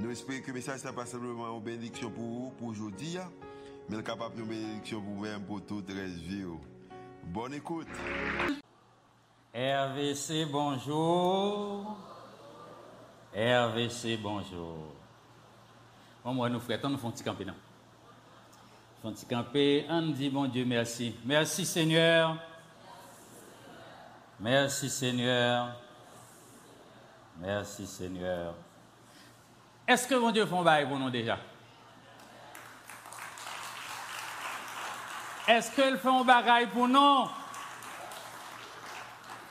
Nous espérons que le message n'est pas simplement une bénédiction pour vous, pour aujourd'hui, mais capable de bénédiction pour vous-même, pour toute la vie. Bonne écoute. RVC, bonjour. RVC, bonjour. Bon, moi, nous frères, nous faisons petit camper, non? Nous faisons camper. On dit, bon Dieu, merci. Merci, Seigneur. Merci, Seigneur. Merci, Seigneur. Est-ce que mon Dieu fait un bail pour nous déjà? Est-ce qu'elle fait un bagaille pour nous?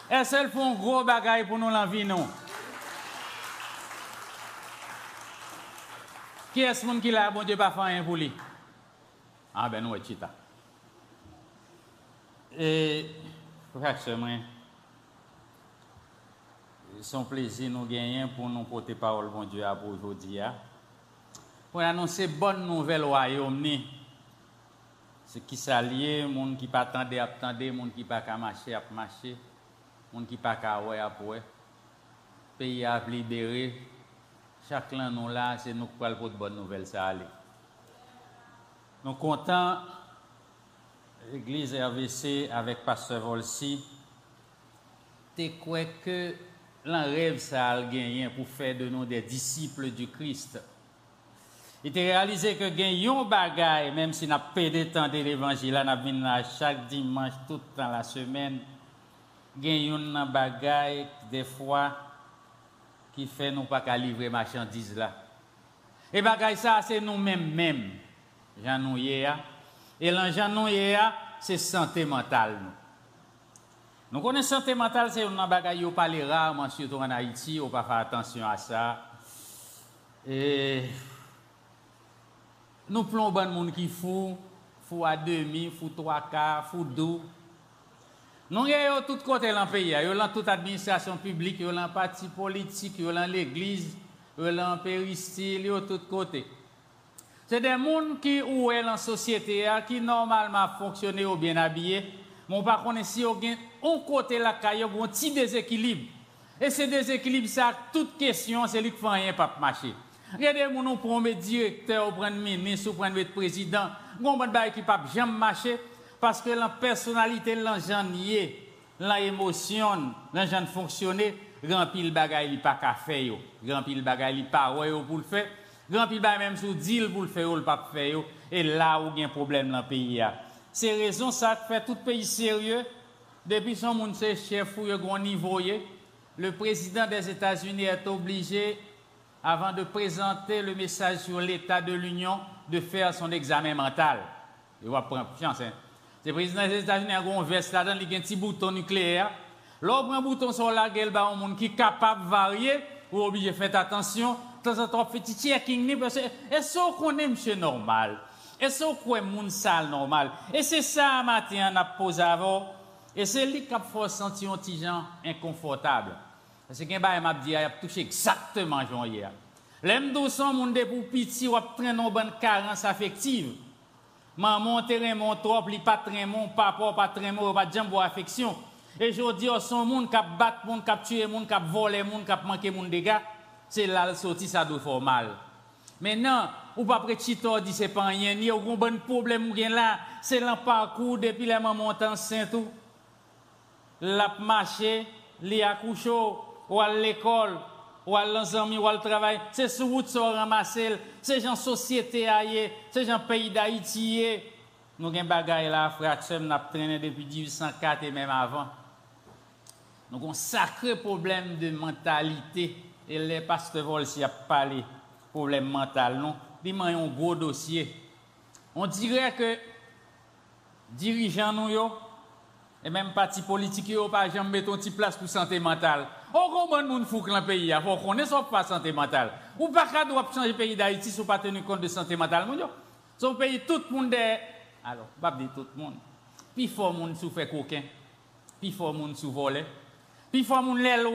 Est-ce qu'elle fait un gros bagaille pour nous la vie, non? Qui est-ce qui l'a, bon Dieu, pas fait rien pour lui? Ah ben, nous, chita. Et, frère, son plaisir nous gagner pour nous porter parole, bon Dieu, pour aujourd'hui. Pour annoncer bonne nouvelle au royaume. Ce qui s'allie, monde qui pas attendre, attendre, monde qui pas qu'à marcher, à marcher, monde qui pas qu'à ouais, à ouais. Pays a libéré. Chaque l'un nous là, c'est nous qui parlons pour de bonnes nouvelles, ça aller. Nous comptons l'église RVC avec Pasteur Volsi. Quoi que l'un rêve ça a gagné pour faire de nous des disciples du Christ. Il a réalisé que gagnons bagaille, même si n'a pas de temps de l'évangile, n'a là chaque dimanche, tout la semaine, gagnons bagaille des fois qui fait nous pas qu'à livrer marchandises là. Et bagaille ça, c'est nous-mêmes même. Jean nous Et l'enjeu nous c'est santé mentale. Nous. Nous connaissons santé mentale, c'est une bagaille qui parle rarement, surtout en Haïti, on pas faire attention à ça. Et nous plombons le monde qui fou, fou à demi, fou trois quarts, fou deux. Nous avons tout côté dans le pays, nous avons toute administration publique, nous avons parti politique, nous avons l'église, nous avons péristyle, nous tout côté. C'est des gens qui sont dans la société, qui normalement fonctionnent ou bien habillés, mais par contre, si on côté la caille, on un petit déséquilibre. Et ce déséquilibre, ça, toute question, c'est lui qui fait rien pas marcher. Regardez, nous prenons un directeur, on prend ministre, on prend président, on prend un qui peut jamais marcher parce que la personnalité, l'enjeu, l'émotion, l'enjeu fonctionner, remplir le bagage, il pas qu'à faire, remplir le bagage, il pas pour le faire, remplir le bagage même sous deal pour le faire, il pas faire, et là où il y a un problème dans le pays. C'est raison ça fait tout pays sérieux. Depuis son monde chef ou grand niveau, le président des États-Unis est obligé, avant de présenter le message sur l'état de l'Union, de faire son examen mental. Il va prendre confiance. Hein. Le président des États-Unis a un veste là-dedans, il a un petit bouton nucléaire. L'autre un bouton sur la gueule, il un monde qui est capable de varier, ou obligé de faire attention. De temps en temps, petit checking, parce que est-ce qu'on est monsieur normal? Et c'est quoi moun sale normal? Et c'est ça matin on a posé avant. Et c'est lui qui a fait sentir un petit gens inconfortable. Parce que quelqu'un m'a dit, il a touché exactement Jean hier. L'aime doucement moun de pour petit ou traîner une bonne carence affective. Maman terrain mon trop, li oh, son voler monde qui manquer monde dégâts, c'est là le sorti ça doit faire mal. Maintenant, ou c'est pas rien, ni aucun bon problème ou là, c'est le parcours depuis la maman enceinte tout. La marché, li accouché, ou à l'école, ou à l'ensemble, ou à le travail, c'est sur route sont ramassé, c'est gens société ailleurs, c'est gens pays d'Haïti. Nous avons bagaille là, frère, nous avons traîné depuis 1804 et même avant. Nous avons un sacré problème de mentalité. Et les pasteurs Volsi a parlé problème mental, non? Il un gros dossier. On dirait que dirigeants nous et même parti politique yo pas jamais mettre une place pour santé mentale. On comprend moun fou dans le pays, faut connaître ça pas santé mentale. Ou pas qu'à doit changer le pays d'Haïti si pas tenu compte de santé mentale. Son pays, tout le monde est. Alors, pas dire tout le monde. Puis, il faut monde souffre coquin. Puis, faut monde sous voler. Puis, faut monde l'el,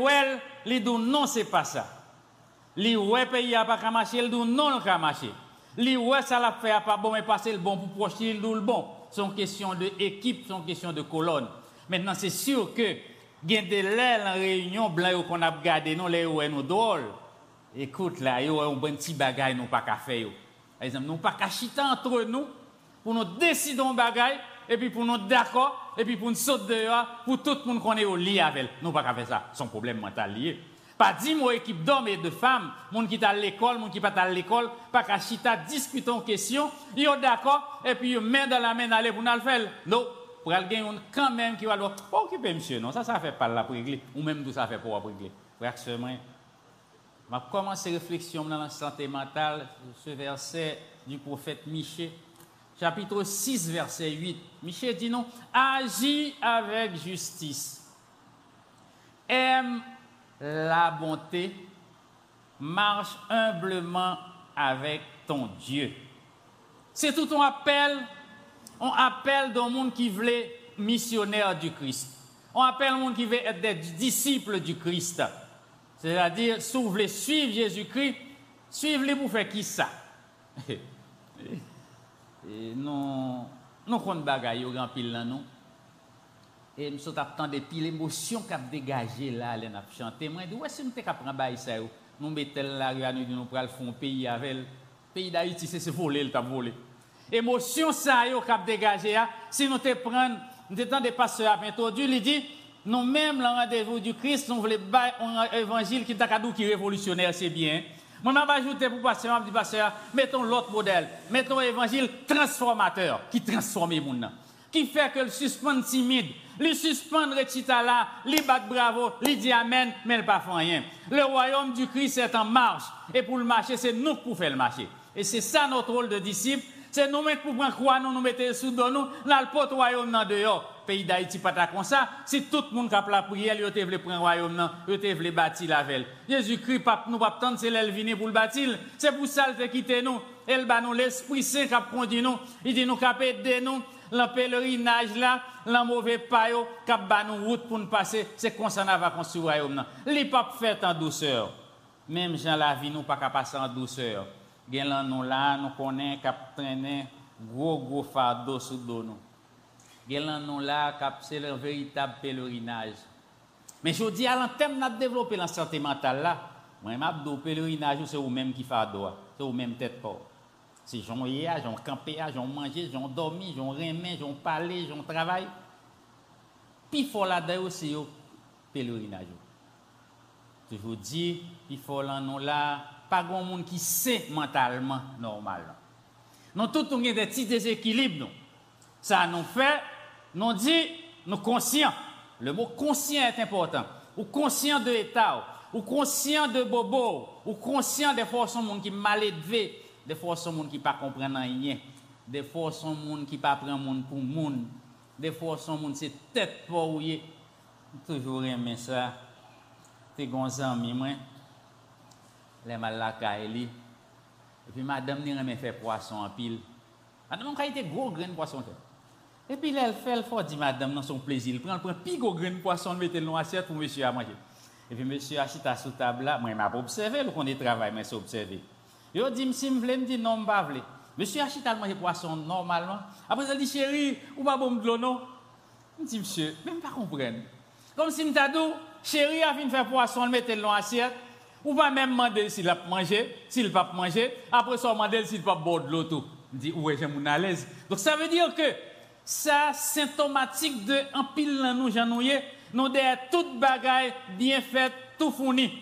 les dit non, c'est pas ça. Les ouais, pays a pas qu'à marcher, il dit non, a marcher. Les ouais, ça l'a fait pas bon, mais passer le bon pour projeter, il dit le bon. C'est question d'équipe, c'est une question de colonne. Maintenant, c'est sûr que, il y a des en réunion, blanc qu'on a gardé, nous, les ouais, nous drôles. Écoute, là, il y a un bon petit bagage, nous pas qu'à faire. Par exemple, nous pas qu'à entre nous, pour nous décider un bagage, et puis pour nous d'accord, et puis pour nous sauter dehors, pour tout le monde qu'on est au lit avec. Nous pas qu'à faire ça, son problème mental lié. Pas dix mots équipe d'hommes et de femmes, monde qui est à l'école, monde qui pas à l'école, pas qu'à chita discuter en question, ils sont d'accord, et puis ils main dans la main pour nous le faire. Non, pour aller quand même qui va dire, occuper monsieur, non, ça, ça fait pas la pour régler, ou même tout ça fait pour régler. Frère, semaine, je vais commencer réflexion dans la santé mentale, ce verset du prophète Michée, chapitre 6, verset 8. Michée dit non, agis avec justice, aime la bonté, marche humblement avec ton Dieu. C'est tout un appel, on appelle le monde qui voulait missionnaire du Christ. On appelle le monde qui veut être des disciples du Christ. C'est-à-dire, si vous voulez suivre Jésus-Christ, suivez-le pour faire qui ça? Et non, non, qu'on bagaille au grand pile là, non. Et nous sommes des pile émotion qui a dégagé là, les n'a chanté. Moi, je dis, ouais, si nous capables de ça, nous mettons la rue nous, nous prenons le pays avec le pays d'Haïti, c'est voler, le. Émotion ça, yo, qui a dégagé, si nous te prenons, nous étant des pasteurs à introduit, il dit, nous-mêmes, le rendez-vous du Christ, nous voulons un évangile qui est qui révolutionnaire, c'est bien. Moi, vais ajouter pour pasteur, je dis pasteur, mettons l'autre modèle. Mettons un évangile transformateur, qui transforme les gens. Qui fait que le suspend timide, le suspend recita là, li bat bravo, li dit amen, mais il pas fait rien. Le royaume du Christ est en marche. Et pour le marcher, c'est nous qui faire le marcher. Et c'est ça notre rôle de disciple. C'est nous mettre pour prendre quoi, nous nous mettons sous nous, dans le pot royaume dans dehors pays d'Haïti pas comme ça, si tout le monde qui a la prière, il voulu prendre le royaume, il te voulu bâtir la ville. Jésus-Christ, pas nous pas attendre, c'est l'elle pour le bâtir. C'est pour ça qu'il nous. Nous l'Esprit Saint qui a conduit nous. Il dit nous qu'a aider nous. Le pèlerinage là, le mauvais payo, qui a nous route pour nous passer, c'est comme ça qu'on va construire le royaume. Les pas fait en douceur. Même Jean la vie, nous pas qu'à passer en douceur. Gen nous là, nous connaissons, qui traîner gros gros fardeau sous nous gen non là c'est le véritable pèlerinage. Mais je dis à l'antenne de développer la santé mentale là, moi m'a do pèlerinage c'est vous même qui fait droit, c'est vous même tête corps. C'est j'ont hier, j'ont campé, j'ont mangé, j'ont dormi, j'ont remé, j'ont parlé, j'ont travaillé. Puis faut là dedans aussi au pèlerinage. Je vous dis, il faut là non là, pas grand monde qui sait mentalement normal. Non tout on a des petits déséquilibres. Ça nous fait nous dit, nous conscients. Le mot conscient est important. Ou conscient de l'État, ou conscient de Bobo, ou conscient des forces monde qui mal élevé, des forces monde qui pas comprennent rien, des forces monde qui pas prendre monde pour monde, des forces monde c'est tête pour Toujours aimé ça. T'es gonzan ami moi. Les mal la Et puis madame ni remet fait poisson en pile. Madame on été gros grain poisson. Et puis, elle fait, elle fait, dit madame, dans son plaisir. Il prend, prend plus gros grain poisson, mettez le dans l'assiette pour monsieur à manger. Et puis, monsieur achète à sous table là. Moi, m'a observé, le qu'on est travail, mais observé. Il dit, si me dit non, pas Monsieur achète à manger poisson normalement. Après, il dit, chérie, ou pas bon de l'eau, non? Monsieur, même pas comprendre. Comme si je dit, chérie a de faire poisson, mettez le dans l'assiette. Ou pas même demander s'il a mangé, s'il n'a pas mangé. Après ça, demander s'il pas boire de l'eau. Je dis, ouais, j'ai à l'aise. Donc, ça veut dire que, ça symptomatique de un pile dans nous janouye nous derrière toute bagaille bien faite tout fourni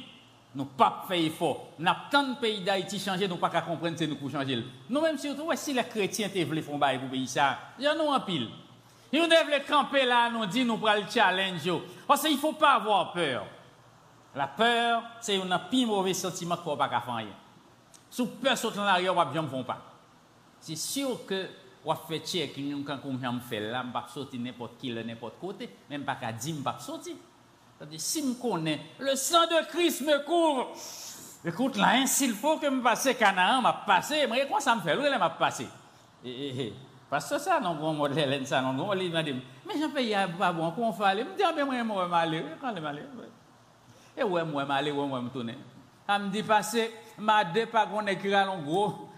nous pas fait effort n'a tant de pays d'Haïti changer nous pas qu'à comprendre c'est nous pour changer nous même surtout si les chrétiens te veulent faire bail pour pays ça y en a un pile ils devraient camper là nous dit nous pour le challenge parce qu'il faut pas avoir peur la peur c'est un pire mauvais sentiment qu'on pas faire rien sous peur sauter en arrière on ne vont pas c'est sûr que ou fait check quand j'aime faire là pas sortir n'importe qui n'importe côté même pas qu'à dire pas sortir c'est-à-dire si me connais le sang de Christ me couvre Écoute, là, hein, s'il faut que je passe Canaan, m'a passé, mais quoi ça me fait? Là, m'a passé. Parce que ça, non, bon modèle, ça, non, bon, il m'a dit, mais je paye pas bon, comment faire aller? Je me dis, ben, moi, moi, aller, quand je aller. Moi, aller, ouais, moi, me tourner. Elle me dit, passer, m'a deux pas qu'on écrit à gros,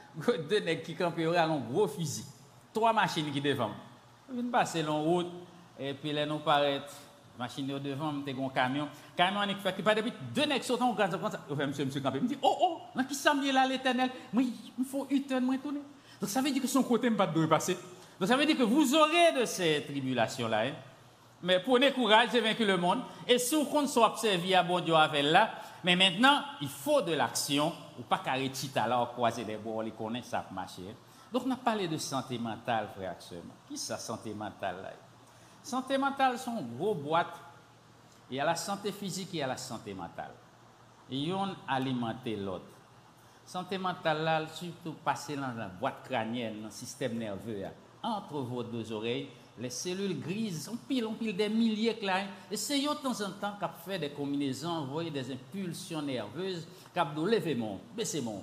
deux nègres qui campent à un gros fusil. Trois machines qui devant. Je viens passer en route, et puis là, nous paraît, machine devant, je un camion. Camion, il fait que pas depuis deux nègres sautent en comme ça. Je fais, monsieur, monsieur campé. Il me dit, oh, oh, s'en là, l'éternel? Oui, il faut une tonne, moi, tourner. Donc ça veut dire que son côté ne pas de passer. Donc ça veut dire que vous aurez de ces tribulations-là. Hein? Mais prenez courage, j'ai vaincu le monde. Et si vous comptez soit observé à bon Dieu avec là, mais maintenant, il faut de l'action, ou pas carré à là, croiser les bords, les connaître, ça marcher. Donc, on a parlé de santé mentale, frère Qui est la santé mentale là? Santé mentale, sont une grosse boîte. Il y a la santé physique il y a la santé mentale. Et on alimente l'autre. Santé mentale, là, surtout passer dans la boîte crânienne, dans le système nerveux, entre vos deux oreilles, les cellules grises, on pile, pile des milliers de là. Essayez de temps en temps qu'à faire des combinaisons, envoyer des impulsions nerveuses, qu'à lever mon, baisser mon,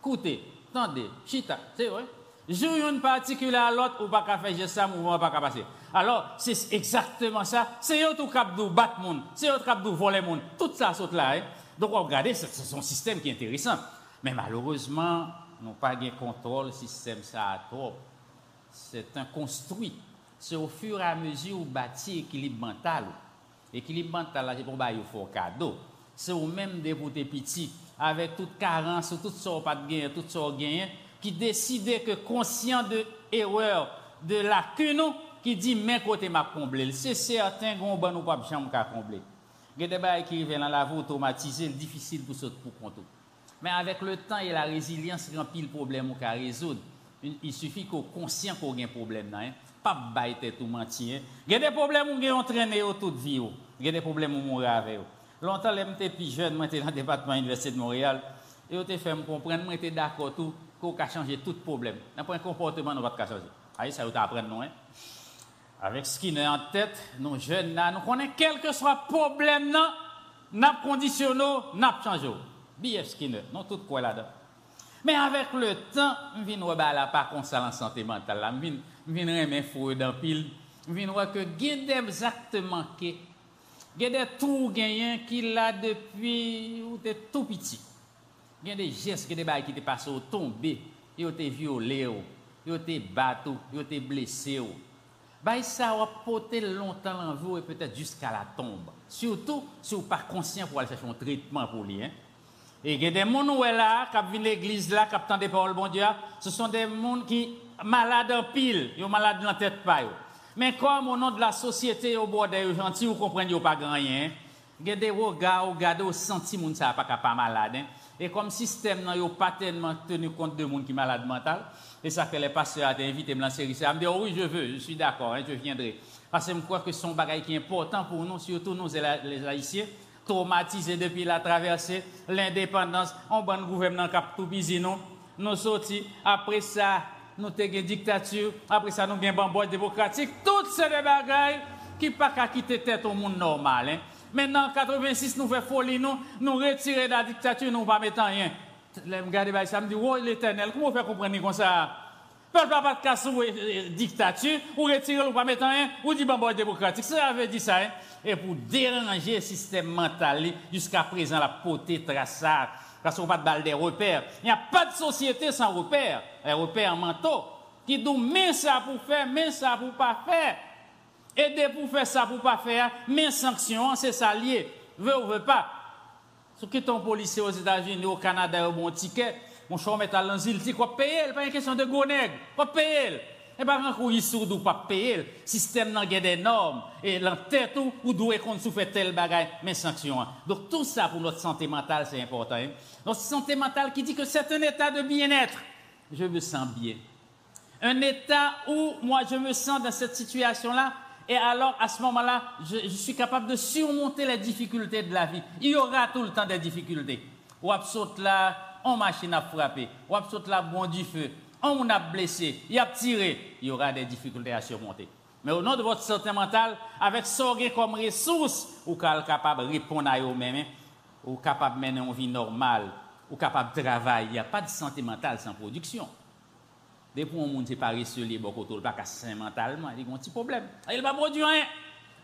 écoutez, attendez, chita, c'est vrai? Joue une particule à l'autre, ou pas qu'à faire ça, mouvement pas qu'à passer. Alors, c'est exactement ça. C'est eux tout cap de battre monde, c'est eux cap de voler monde. Tout ça saute là. Hein. Donc, regardez, c'est un système qui est intéressant. Mais malheureusement, nous pas de contrôle système ça trop. c'est un construit. C'est au fur et à mesure où bâti équilibre mental. Équilibre mental, là, c'est pour bailler fort cadeau. C'est au même député petit, avec toute carence, toute sorte pas de gain, toute sorte gain, qui décide que conscient de erreur, de lacune, non, qui dit, mais côté m'a comblé. C'est certain qu'on ne ou pas jamais combler. Il y a des bails qui viennent dans la voie automatisée, difficile pour sauter pour compte. Mais avec le temps et la résilience, il y a un pile problème qu'on résoudre. Il suffit qu'on conscient qu'on a un problème. Hein. Pas bailler tout mentir. Il y a des problèmes où on entraîné toute vie. Il y a des problèmes où on avec. Longtemps, j'étais plus jeune, j'étais dans le département de l'Université de Montréal. Et on fait me comprendre, j'étais d'accord tout, qu'on a changé tout problème. Un comportement, on va pas changer. Aïe, ça vous apprendre, non? Hein? Avec Skinner en tête, nos jeunes là, nous connaissons quel que soit le problème, nous avons conditionné, nous changé. BF Skinner, non tout quoi là-dedans. Mais avec le temps, je viens voir là pas comme en santé mentale je viens remettre fou dans pile, je voir que il y a des actes manqués, il y a des tours gagnants depuis ou tout petit. Il y a des gestes, des choses qui te passent au tombé, ils ont été violés, ils ont été battus, ils ont été blessés. Bah, ça va porter longtemps en vous et peut-être jusqu'à la tombe. Surtout si vous n'êtes pas conscient pour aller chercher un traitement pour lui. Hein. Et il y a des gens qui là, qui viennent l'église là, qui attendent des paroles bon Dieu, ce sont des gens qui sont malades en pile, ils sont malades dans la tête pas. Mais comme au nom de la société, au bord des gentils, vous comprenez pas grand rien. Il y a des regards, vous regardez, vous sentez que ça pas pas malade. Hein. Et comme système, n'a pas tellement tenu compte de gens qui sont malades mental. Et ça fait les pasteurs ont invité me lancer ça. me dit, oh oui, je veux, je suis d'accord, hein, je viendrai. Parce que je crois que c'est un bagage qui est important pour nous, surtout nous, les Haïtiens traumatisés depuis la traversée, l'indépendance, on bon gouvernement cap tout nous, nous sortis, après ça, nous avons une dictature, après ça, nous avons bon démocratique, toutes ces bagailles qui pas qu'à quitter tête au monde normal. Hein. Maintenant, en 86, nous faisons folie, nous, nous de la dictature, nous ne pas mettre rien. Je ça, me dit, oh l'éternel, comment on fait comprendre comme ça? Peuple pas de casser une dictature, ou retirer ou pas mettre rien, ou dit bon démocratique. Ça veut dire ça, hein? Et pour déranger le système mental, jusqu'à présent, la potée traçable, parce qu'on pas de des repères. Il n'y a pas de société sans repères. Les repères mentaux, qui disent, mais ça pour faire, mais ça pour pas faire. Aider pour faire ça pour pas faire, mais sanction, c'est ça lié. Veut ou veut pas. Si qui ton policier aux États-Unis, au Canada, au bon ticket, mon choix met à l'anzil, tu quoi payer, pas une question de gonègue, quoi payer. Et pas un coup sourd ou pas payer. Système n'a des normes et l'entête ou ou doit qu'on souffre tel bagage mais sanction. Donc tout ça pour notre santé mentale c'est important. Hein? Notre santé mentale qui dit que c'est un état de bien-être. Je me sens bien. Un état où moi je me sens dans cette situation là et alors, à ce moment-là, je, suis capable de surmonter les difficultés de la vie. Il y aura tout le temps des difficultés. Ou saute là, on machine à frapper. Ou là, bon du feu. On a blessé, il a tiré. Il y aura des difficultés à surmonter. Mais au nom de votre santé mentale, avec ce comme ressource, vous êtes capable de répondre à vous-même. Hein. ou capable de mener une vie normale, ou capable de travailler, il n'y a pas de santé mentale sans production. Dès un monde c'est paresseux, les bon côté, pas sain mentalement, il y a un petit problème. Il va produire rien.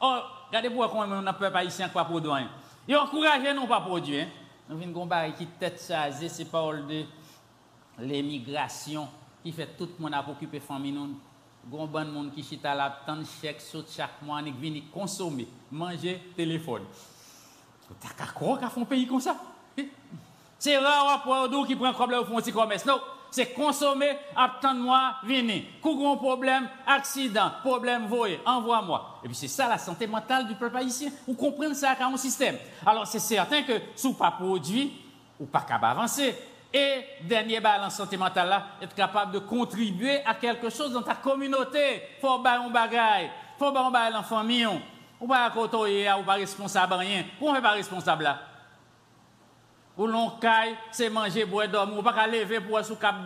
Oh, regardez pourquoi on n'a pas haïtien qui pas produire rien. Il encourage nous pas produire. nou vin gombare ki tet chaze se paol de l'emigrasyon ki fet tout moun ap okipe fami nou. Gomban moun ki chita lap tan chek sot chak mwan ek vini konsome, manje, telefon. Tak akro ka fon peyi kon sa? Se ra wap wap do ki pren kroble ou fon ti komes nou. C'est consommer, attendre-moi, venir. un problème, accident, problème voyez, envoie-moi. Et puis c'est ça la santé mentale du peuple haïtien. Vous comprenez ça comme un système. Alors c'est certain que si vous pas produit, ou pas capable d'avancer. Et dernier balance santé mentale là, être capable de contribuer à quelque chose dans ta communauté. Faut faire un bagage, faut faire un bagage dans la famille. Ou pas côté ou pas responsable rien. Pourquoi pas responsable là? Ou l'on caille, c'est manger, boire, dormir. Ou pas lever pour sous cap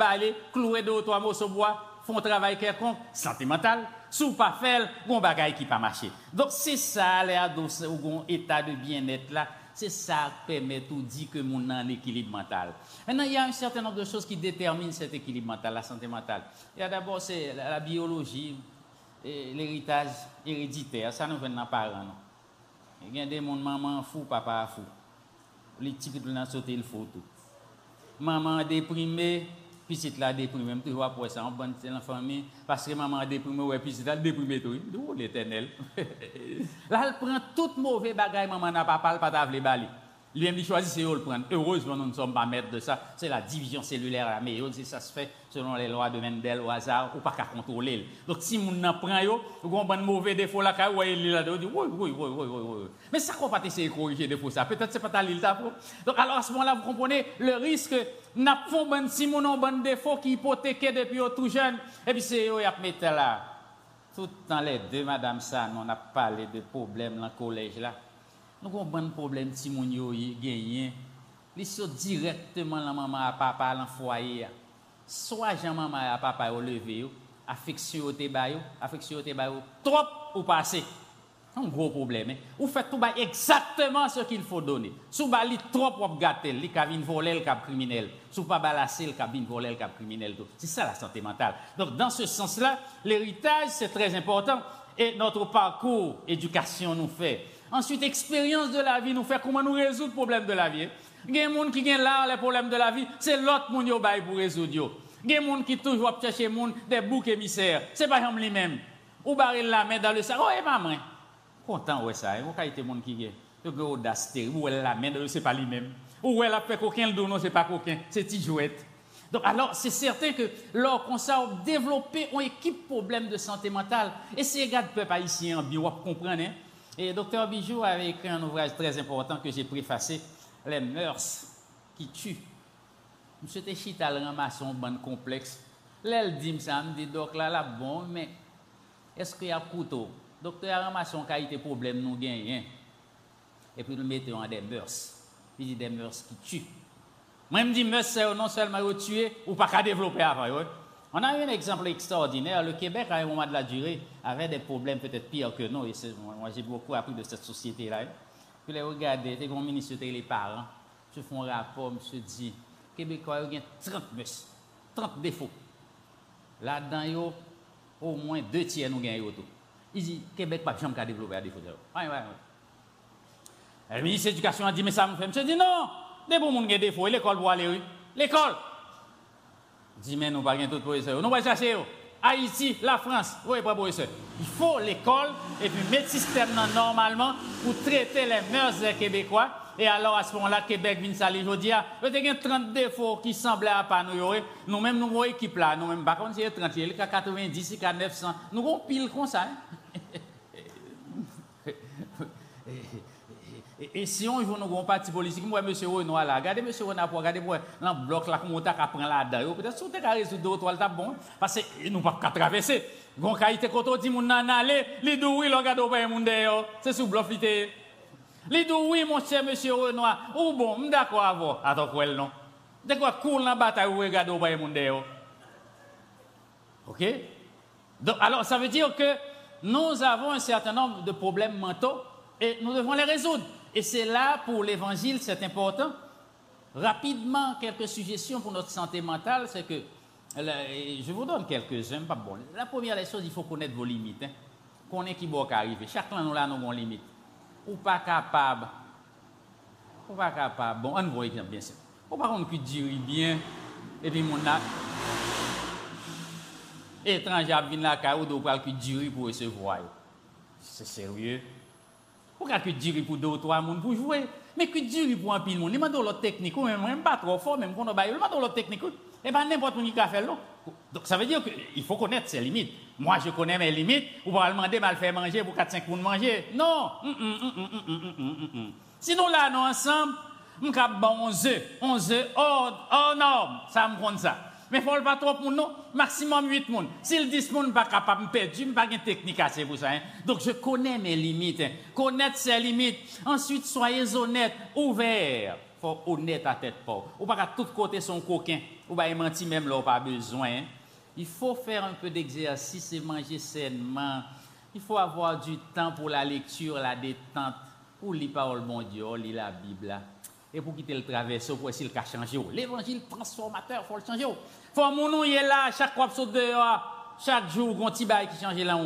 clouer deux ou trois morceaux bois, font travail quelconque, santé mentale. Sous pas faire, bon bagay qui pas marcher. Donc c'est ça, l'air ou état de bien-être là. C'est ça qui permet tout dire que mon a un équilibre mental. Maintenant, il y a un certain nombre de choses qui déterminent cet équilibre mental, la santé mentale. Il y a d'abord c'est la, biologie, l'héritage héréditaire. Ça nous vient dans parents. Il y a des maman fou, papa fou les petits qui ont sauté le photo. Maman déprimée, petite là déprimée, même toujours pour ça en bonne la famille, parce que maman déprimée, ouais, petite là déprimée tout, d'où l'éternel. là, elle prend toute mauvaise bagaille, maman n'a pas parlé, pas d'avler bali. Lui-même, choisit, c'est eux le prendre. Heureusement, nous ne sommes pas maîtres de ça. C'est la division cellulaire à la meilleure. Ça se fait selon les lois de Mendel au hasard, ou pas qu'à contrôler. Donc, si on n'en prend, vous un mauvais défaut là, vous voyez, il dit, oui, oui, oui, oui, oui, Mais ça, qu'on va essayer de corriger défaut ça? Peut-être c'est pas ta l'île Donc, alors, à ce moment-là, vous comprenez le risque, n'a pas bon si mon bon défaut qui hypothéqué depuis tout jeune. Et puis, c'est eux, qui mettre là. Tout dans les deux, madame, ça, on a parlé de problèmes dans le collège là. Nous avons un problème si mon yo gagné. Ils sont directement la maman à papa dans le foyer. Soit jean maman à papa au lever, affection au bayo, affection au bayo trop ou pas assez. C'est un gros problème. Hein. Vous faites tout exactement ce qu'il faut donner. Si vous avez trop pour gâter, il a voler le cap criminel. Si vous pas balasser le cap voler le cap criminel. C'est ça la santé mentale. Donc dans ce sens-là, l'héritage c'est très important et notre parcours éducation nous fait Ensuite, expérience de la vie nous fait comment nous résoudre le problème de la vie. Il y a des gens qui ont là les problèmes de la vie, c'est l'autre qui qui pour résoudre. Il y a des gens qui toujours chercher des boucs émissaires. Ce n'est pas lui-même. Ou barrer la main dans le sac. Oh, et maman. Content, ouais, ça. Ou des gens qui ont une audace Ou elle la main c'est pas lui-même. Ou elle a fait coquin le non, c'est pas coquin. C'est petit jouet. Donc, alors, c'est certain que lorsqu'on s'est développé une équipe problème de santé mentale, et c'est gars de peuple haïtien, en bio, comprendre, hein? Et docteur Bijou a écrit un ouvrage très important que j'ai préfacé, Les mœurs qui tuent. Monsieur Téchita le ramasse un bon complexe. L'elle dit ça, me dit, donc là, là, bon, mais est-ce qu'il y a couteau? Docteur a ramassé un qualité problème, nous gagnons. Et puis nous mettons en des mœurs. Il dit des mœurs qui tuent. Moi, je me dis, mœurs, c'est non seulement tuer ou pas qu'à développer avant. On a eu un exemple extraordinaire. Le Québec, à un moment de la durée, avait des problèmes peut-être pires que nous. Et moi, j'ai beaucoup appris de cette société-là. Puis les regarder, les grands ministres les parents se font un rapport, se dit, Québécois, il y a 30 messes, 30 défauts. Là-dedans, au moins deux tiers nous gagnons tout. Il dit, Québec, pas jamais qu'à développer à défaut. Oui, oui, oui. Le ministre de l'Éducation a dit, mais ça me fait. Je dis, non, des bons gens ont des défauts, l'école pour aller, oui. L'école. Dis, mais nous pas tout professeur. Nous allons chercher. Haïti, la France, oui, pas professeur. Il faut l'école et puis mettre le système normalement pour traiter les mœurs des Québécois. Et alors, à ce moment-là, Québec vient s'aller aujourd'hui. Il y a 30 défauts qui semblaient à pas nous. Nous-mêmes, nous équipe là. Nous-mêmes, par contre, c'est 30, il y a 90, il y a 900. Nous avons pile comme ça. Hein. Et, si on joue dans un parti politique, moi, M. Renoir là, regardez M. Renoir, regardez moi, dans le bloc là, comment on prend là-dedans. Peut-être que vous avez résoudre deux ou trois, bon. Parce que nous ne pouvons pas traverser. Gon qualité quand on dit mon aller, li dou oui, regarde pas moun dehors. C'est sous bluff li Li dou oui, mon cher monsieur Renoir. Ou bon, d'accord avec Attends quoi non? De quoi cool la bataille ou regarde pas moun dehors. OK? Donc alors ça veut dire que nous avons un certain nombre de problèmes mentaux et nous devons les résoudre. Et c'est là, pour l'évangile, c'est important. Rapidement, quelques suggestions pour notre santé mentale, c'est que, je vous donne quelques-uns, pas bon. La première des choses, il faut connaître vos limites. Hein. Connaître qui va arriver. Chacun nous nous avons limites. Ou pas capable. Ou pas capable. Bon, on voit exemple bien sûr. Ou pas contre qui dire bien, et puis mon étranger vient là, ou doit qui dire pour recevoir. C'est sérieux. Ou trois personnes pour jouer. Mais que dire pour un pile monde? Il m'a donné l'autre technique, même pas trop fort, même quand on va il m'a donné l'autre technique. Et eh bien n'importe qui a fait Donc ça veut dire qu'il faut connaître ses limites. Moi je connais mes limites, ou va demander de me faire manger pour 4-5 personnes manger. Non. Sinon là, nous ensemble, nous avons 11 œufs, 11 œufs hors norme, ça me compte ça. Mais il ne faut pas trop pour nous, maximum 8 personnes. Si le 10 personnes pas capable de me perdre, je n'ai pas de technique assez pour ça. Hein. Donc je connais mes limites. Hein. Connaître ses limites. Ensuite, soyez honnêtes, ouverts. Il faut honnête à tête pas. Ou pas tout côté son coquin. Ou pas mentir même là, pas besoin. Hein. Il faut faire un peu d'exercice et manger sainement. Il faut avoir du temps pour la lecture, la détente, pour lire parole bon Dieu, lire la Bible. Et pour quitter le traverse, pour essayer de changer. L'évangile transformateur, il faut le changer. Faut mon nom est là, chaque fois saute dehors, chaque jour, un petit bail qui change là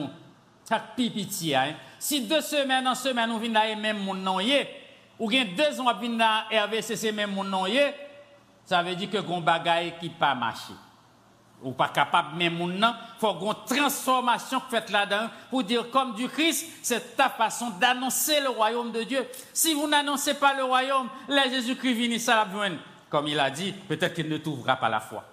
Chaque pipiti, hein. Si deux semaines en semaine, on vient là même mon ou bien deux ans, on vient là RVCC même mon nom ça veut dire que gon bagaille qui pas marché. Ou pas capable même mon nom, faut une transformation faite là-dedans pour dire comme du Christ, c'est ta façon d'annoncer le royaume de Dieu. Si vous n'annoncez pas le royaume, là Jésus-Christ vient ça Comme il a dit, peut-être qu'il ne t'ouvrira pas la foi.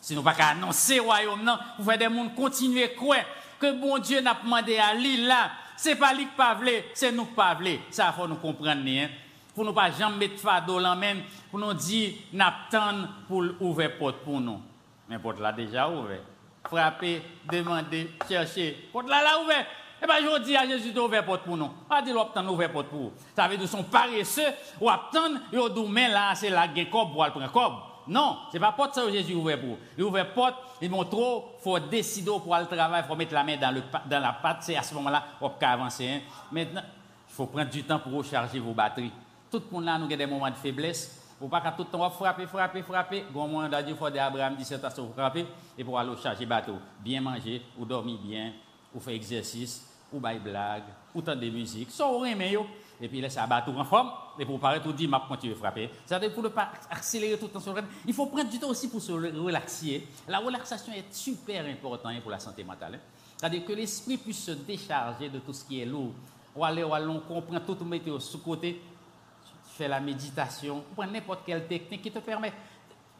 Sinon, pas qu'à annoncer le royaume, non. Vous faites des gens continuer à croire que bon Dieu n'a pas demandé à lui là. C'est pas lui qui pas c'est nous qui pas Ça, faut nous comprendre, hein. Pour nous pas jamais mettre fado là même, pour nous dire, n'attendre pour ouvrir porte pour nous. Mais porte là déjà ouvert. Frapper, demander, chercher. Porte là là ouvert. Eh bien, je dis à Jésus d'ouvrir porte pour nous. Pas dire l'obtenir ouvrir porte pour vous. Ça veut dire son paresseux, ou attendre, et au mais là, c'est la guerre pour le prendre non, ce n'est pas porte ça que Jésus ouvert pour. Il ouvert porte, il montre il faut décider pour aller travailler, il faut mettre la main dans, le, dans la patte, c'est à ce moment-là qu'on peut avancer. Hein. Maintenant, il faut prendre du temps pour recharger vos batteries. Tout le monde là, nous avons des moments de faiblesse. Vous pas tout le temps frapper, frapper, frapper. Bon moment faut d'Abraham 17 à frapper et pour aller charger bateau. Bien manger, ou dormir bien, ou faire exercice, ou bailler blague, ou entendre des musiques. Ça, on mais et puis là, ça bat tout en forme, et pour paraître tout dit, m'a continuer à frapper. C'est-à-dire pour ne pas accélérer tout le temps sur le il faut prendre du temps aussi pour se relaxer. La relaxation est super importante pour la santé mentale. Hein. C'est-à-dire que l'esprit puisse se décharger de tout ce qui est lourd. Ou aller, ou aller, on comprend tout, météo sous côté, fais la méditation, ou n'importe quelle technique qui te permet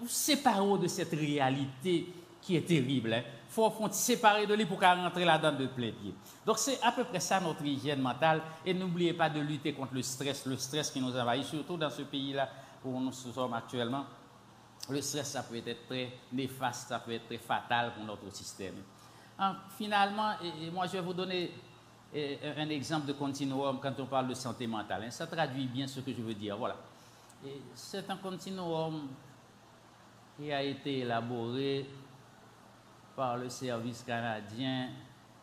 de séparer de cette réalité qui est terrible. Hein faut, faut séparer de lui pour qu'elle rentrer là-dedans de plein pied. Donc c'est à peu près ça notre hygiène mentale. Et n'oubliez pas de lutter contre le stress, le stress qui nous envahit, surtout dans ce pays-là où nous sommes actuellement. Le stress, ça peut être très néfaste, ça peut être très fatal pour notre système. finalement, et, moi je vais vous donner un exemple de continuum quand on parle de santé mentale. Hein. Ça traduit bien ce que je veux dire. Voilà. C'est un continuum qui a été élaboré par le service canadien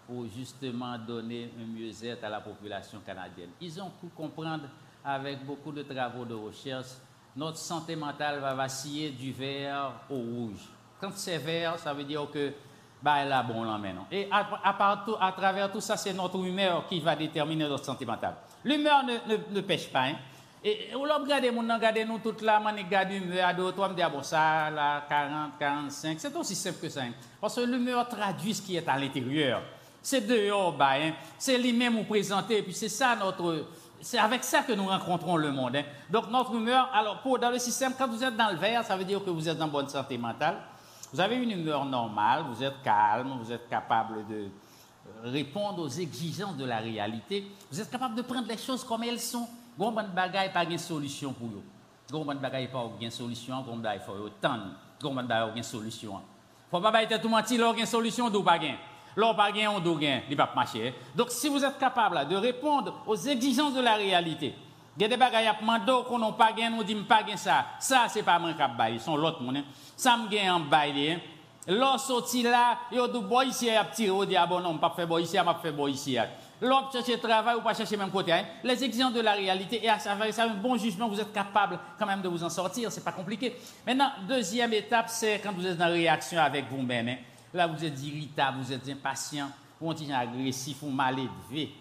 pour justement donner un mieux-être à la population canadienne. Ils ont pu comprendre avec beaucoup de travaux de recherche, notre santé mentale va vaciller du vert au rouge. Quand c'est vert, ça veut dire que bah, a bon là. Et à, à, travers tout ça, c'est notre humeur qui va déterminer notre santé mentale. L'humeur ne, ne, pêche pas. Hein. Et on l'a regardé, on a regardé nous toute la manière de l'humeur, de toi, me dit, ah ça, là, 40, 45, c'est aussi simple que ça. Hein. Parce que l'humeur traduit ce qui est à l'intérieur. C'est dehors, bah, hein. c'est lui-même vous présenter, et puis c'est ça notre. C'est avec ça que nous rencontrons le monde. Hein. Donc notre humeur, alors pour, dans le système, quand vous êtes dans le vert, ça veut dire que vous êtes en bonne santé mentale. Vous avez une humeur normale, vous êtes calme, vous êtes capable de répondre aux exigences de la réalité, vous êtes capable de prendre les choses comme elles sont. Gon ban bagay pas de solution pour yo. Gon ban bagay pas de solution, gon bagay faut tan. Gon ban bagay solution. Faut pas bailler tout menti là une solution d'où pas gain. Là pas on do gain, il pas marcher. Donc si vous êtes capable de répondre aux exigences de la réalité, il y a des bagages à mando qu'on n'a pas gain, on dit pas gain ça. Ça c'est pas moi qui bail, sont l'autre monde. Ça me gain en bail L'on sorti là, yo dit bon ici a tiré au diable non, pas faire bon ici, pas faire bon ici. L'autre chercher travail ou pas chercher même côté. Hein. Les exigences de la réalité et à ça, un bon jugement, vous êtes capable quand même de vous en sortir, c'est pas compliqué. Maintenant, deuxième étape, c'est quand vous êtes en réaction avec vous-même. Hein. Là, vous êtes irritable, vous êtes impatient, ou on agressif ou mal élevé.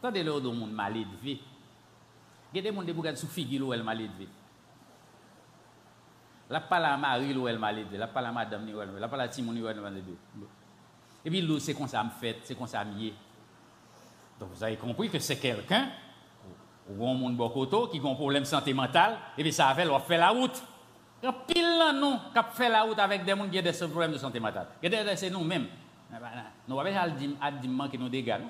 Attendez le monde mal élevé. Qui sont sous figure elle mal élevé. La parle à Marie ou elle mal élevé, la parle à madame elle la parle à Timon ou elle mal élevé. Et puis c'est me fait, c'est comme ça me Donc vous avez compris que c'est quelqu'un ou qui a un problème de santé mentale et puis ça fait leur fait la route. Il là non qui fait la route avec des gens qui ont des problèmes de santé mentale. C'est nous-mêmes. Nous pouvons pas dire manquer nos dégâts.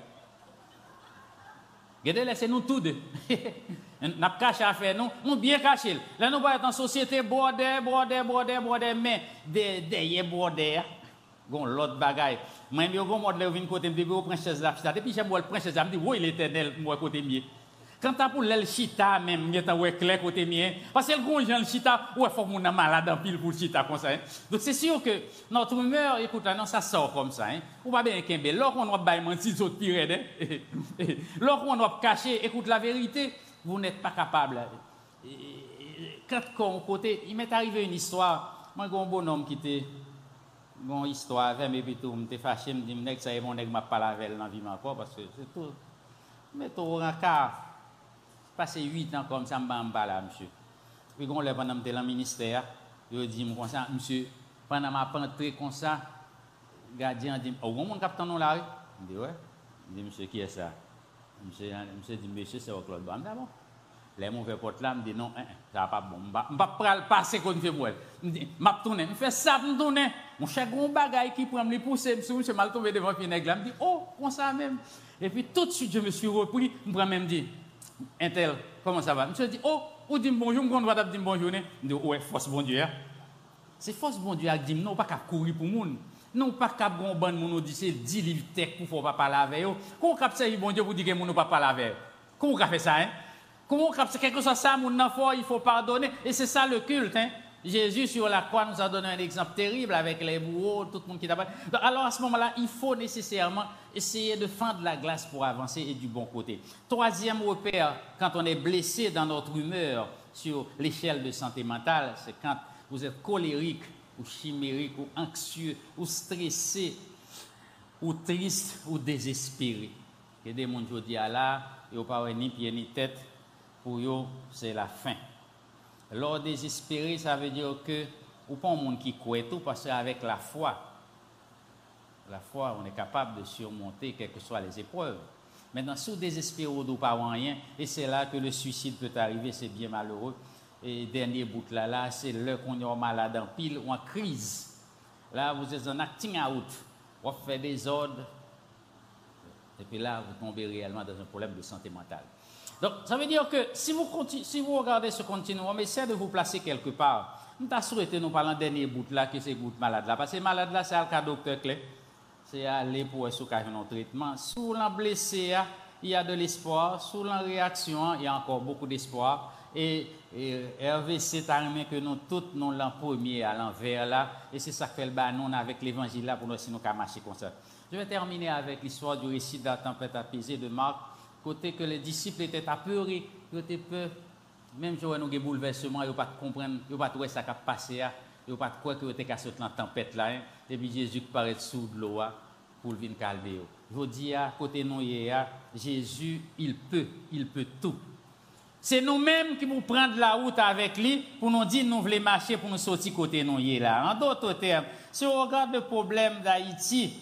Regardez, laissez-nous tous deux. Nous avons caché à faire, nous, nous bien caché. Là, nous sommes en société, border, border, border, border, mais derrière border, gon l'autre bagaille. Moi, je vais modèle vinn côté me princesse là, depuis j'aime le princesse, me dis oui l'éternel moi côté mieux. Quand tu pour le chita même, t'as ouais clair côté mien. Parce que le chita, malade en pile pour chita comme ça. Hein. Donc c'est sûr que notre écoute, non, ça sort comme ça. Hein. Ou pas bien lorsqu'on doit pire, hein. Lorsqu'on doit cacher, écoute la vérité, vous n'êtes pas capable. Quand côté, il m'est arrivé une histoire. Moi, j'ai un bonhomme qui était une histoire avec moi, puis tout, j'étais fâché, me dis, ça est mon nègre m'a pas lavé dans vie encore, parce que c'est tout. Mais tout en cas passé 8 ans comme ça, je ne là, monsieur. Puis, quand l'a pendant dans le ministère, je dis comme ça, monsieur, pendant ma rentrée comme ça, gardien dit, oh, vous capitaine dans la rue Je dis, ouais. Je dis, monsieur, qui est ça? Monsieur, monsieur dit, monsieur, c'est Claude Bam. D'abord, les mauvais porte là, me dit, non, hein, hein, pas bon. Je ne vais pas passer comme pour elle. Je dis, je tourner, je fais ça, je tourne. Mon cher gros bagaille qui prend me pousser, monsieur, monsieur, mal tombé devant le Je me dit, oh, comme ça même? Et puis tout de suite, je me suis repris, je me même dit, un tel, comment ça va? Monsieur dit, oh, ou dit bonjour, je dois dire bonjour. Je dis, ouais, force bon. Hein. C'est force bon Dieu qui dit, non, pas qu'à courir pour monde. Non, pas qu'à bon bon moun dit c'est 10 livres tech pour faire pas parler avec eux. Comment cap ça bon Dieu pour dire que moun pas parler avec Comment on fait ça hein? On fait quelque chose ça moun il faut pardonner? Et c'est ça le culte hein? Jésus sur la croix nous a donné un exemple terrible avec les bourreaux, tout le monde qui t'a Alors à ce moment-là, il faut nécessairement essayer de fendre la glace pour avancer et du bon côté. Troisième repère, quand on est blessé dans notre humeur sur l'échelle de santé mentale, c'est quand vous êtes colérique ou chimérique ou anxieux ou stressé ou triste ou désespéré. A des gens qui disent là, ils n'ont pas ni pied ni tête, pour eux, c'est la fin. Alors, désespéré, ça veut dire que, ou pas un monde qui croit tout, parce qu'avec la foi, la foi, on est capable de surmonter quelles que soient les épreuves. Maintenant, sous désespéré ou pas rien, et c'est là que le suicide peut arriver, c'est bien malheureux. Et dernier bout là, là c'est là qu'on est malade en pile ou en crise. Là, vous êtes en acting out, vous faites des ordres, et puis là, vous tombez réellement dans un problème de santé mentale. Donc, ça veut dire que si vous, si vous regardez ce continuum, essayez de vous placer quelque part. Nous avons souhaité, nous parlons dernier bout là, que c'est bout malade là. Parce que malade là, c'est le cas docteur clé. C'est aller pour un traitement. Sous la blessé, il y a de l'espoir. Sous la réaction, il y a encore beaucoup d'espoir. Et, Hervé, c'est armé que nous tous, nous l'en premier à l'envers là. Et c'est ça que fait le banon avec l'évangile là pour nous, si nous marcher comme ça. Je vais terminer avec l'histoire du récit de la tempête apaisée de Marc côté que les disciples étaient apeurés, ils étaient peur. Même si nous avons bouleversement, ils ne pas comprendre, ils ne pas trouver ça qui a passé, ils ne pas croire qu'ils étaient cassés dans la tempête là. Hein. Et puis Jésus paraît sous de l'eau hein, pour venir calmer. Je dis à côté nous Jésus, il peut, il peut tout. C'est nous-mêmes qui nous prenons la route avec lui pour nous dire nous voulons marcher pour nous sortir côté nous là. En d'autres termes, si on regarde le problème d'Haïti,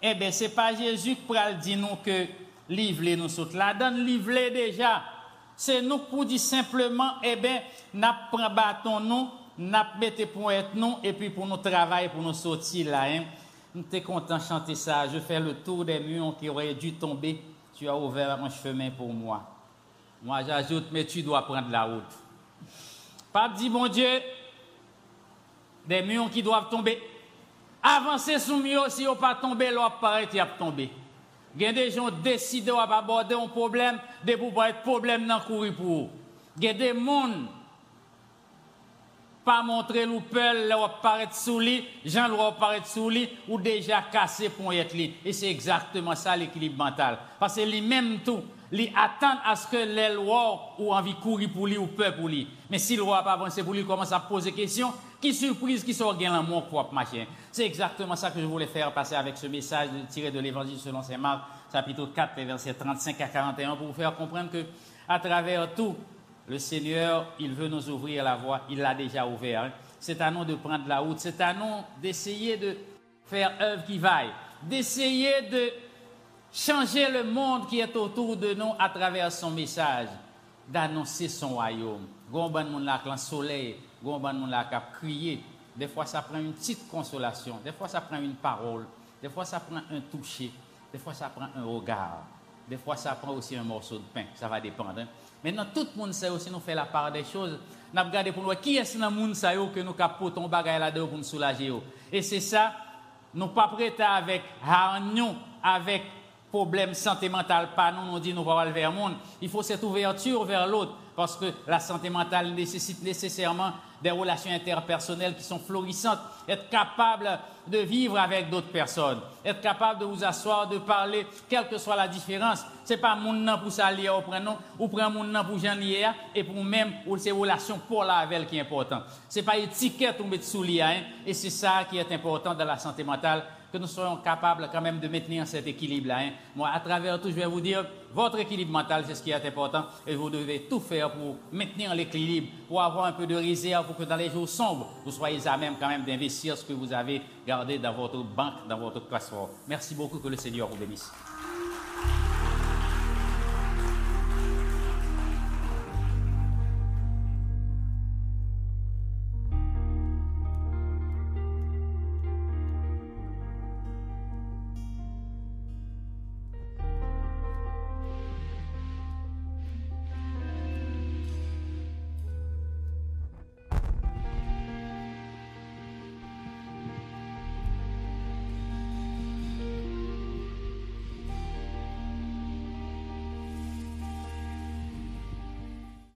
eh bien, ce n'est pas Jésus qui dire nous que livrer nous autres. La donne livrer déjà. C'est nous pour dire simplement, eh bien, nous prenons bâton nous, nous mettons pour être nous, et puis pour nous travailler, pour nous sortir là. Hein. Nous sommes content de chanter ça. Je fais le tour des murs qui auraient dû tomber. Tu as ouvert un chemin pour moi. Moi, j'ajoute, mais tu dois prendre la route. Pape dit, mon Dieu, des murs qui doivent tomber. Avancez sous mur, si on pas tomber, l'autre paraît, il a tombé. Il y a des gens décident d'aborder un problème, de pouvoir être problème dans courir pour Il y a des gens pas montrer le peur, là, paraître sous lui, Jean doit paraître sous lui, ou déjà cassé pour être. Et c'est exactement ça l'équilibre mental. Parce que lui-même tout, lui attend à ce que les lois ou envie courir pour lui ou peur pour lui. Mais si le roi pas avancé pour lui, commence à poser des questions, qui surprise, qui sort gain l'amour propre machin. C'est exactement ça que je voulais faire passer avec ce message tiré de l'évangile selon saint Marc, chapitre 4, versets 35 à 41, pour vous faire comprendre que à travers tout, le Seigneur, il veut nous ouvrir la voie, il l'a déjà ouvert. Hein. C'est à nous de prendre la route, c'est à nous d'essayer de faire œuvre qui vaille, d'essayer de changer le monde qui est autour de nous à travers son message, d'annoncer son royaume. Gomban moun la le soleil, gomban moun la cap crier. Des fois ça prend une petite consolation, des fois ça prend une parole, des fois ça prend un toucher, des fois ça prend un regard, des fois ça prend aussi un morceau de pain, ça va dépendre. Hein. Maintenant, tout le monde sait aussi nous fait la part des choses. Nous avons regardé pour nous qui est-ce dans le monde que nous capotons bagay là-dedans pour nous soulager. Et c'est ça, nous pas prêts avec hargnon, avec problème santé mentale, pas nous, nous dit nous pas vers le monde. Il faut cette ouverture vers l'autre parce que la santé mentale nécessite nécessairement des relations interpersonnelles qui sont florissantes, être capable de vivre avec d'autres personnes, être capable de vous asseoir, de parler, quelle que soit la différence. C'est pas mon nom pour s'allier au prénom, ou prendre mon nom pour Jean et pour même ou ces relations pour la avec qui est important. C'est pas étiquette ou mettre sous hein, et c'est ça qui est important dans la santé mentale que nous soyons capables quand même de maintenir cet équilibre-là. Hein. Moi, à travers tout, je vais vous dire, votre équilibre mental, c'est ce qui est important, et vous devez tout faire pour maintenir l'équilibre, pour avoir un peu de réserve, pour que dans les jours sombres, vous soyez à même quand même d'investir ce que vous avez gardé dans votre banque, dans votre classeur. Merci beaucoup, que le Seigneur vous bénisse.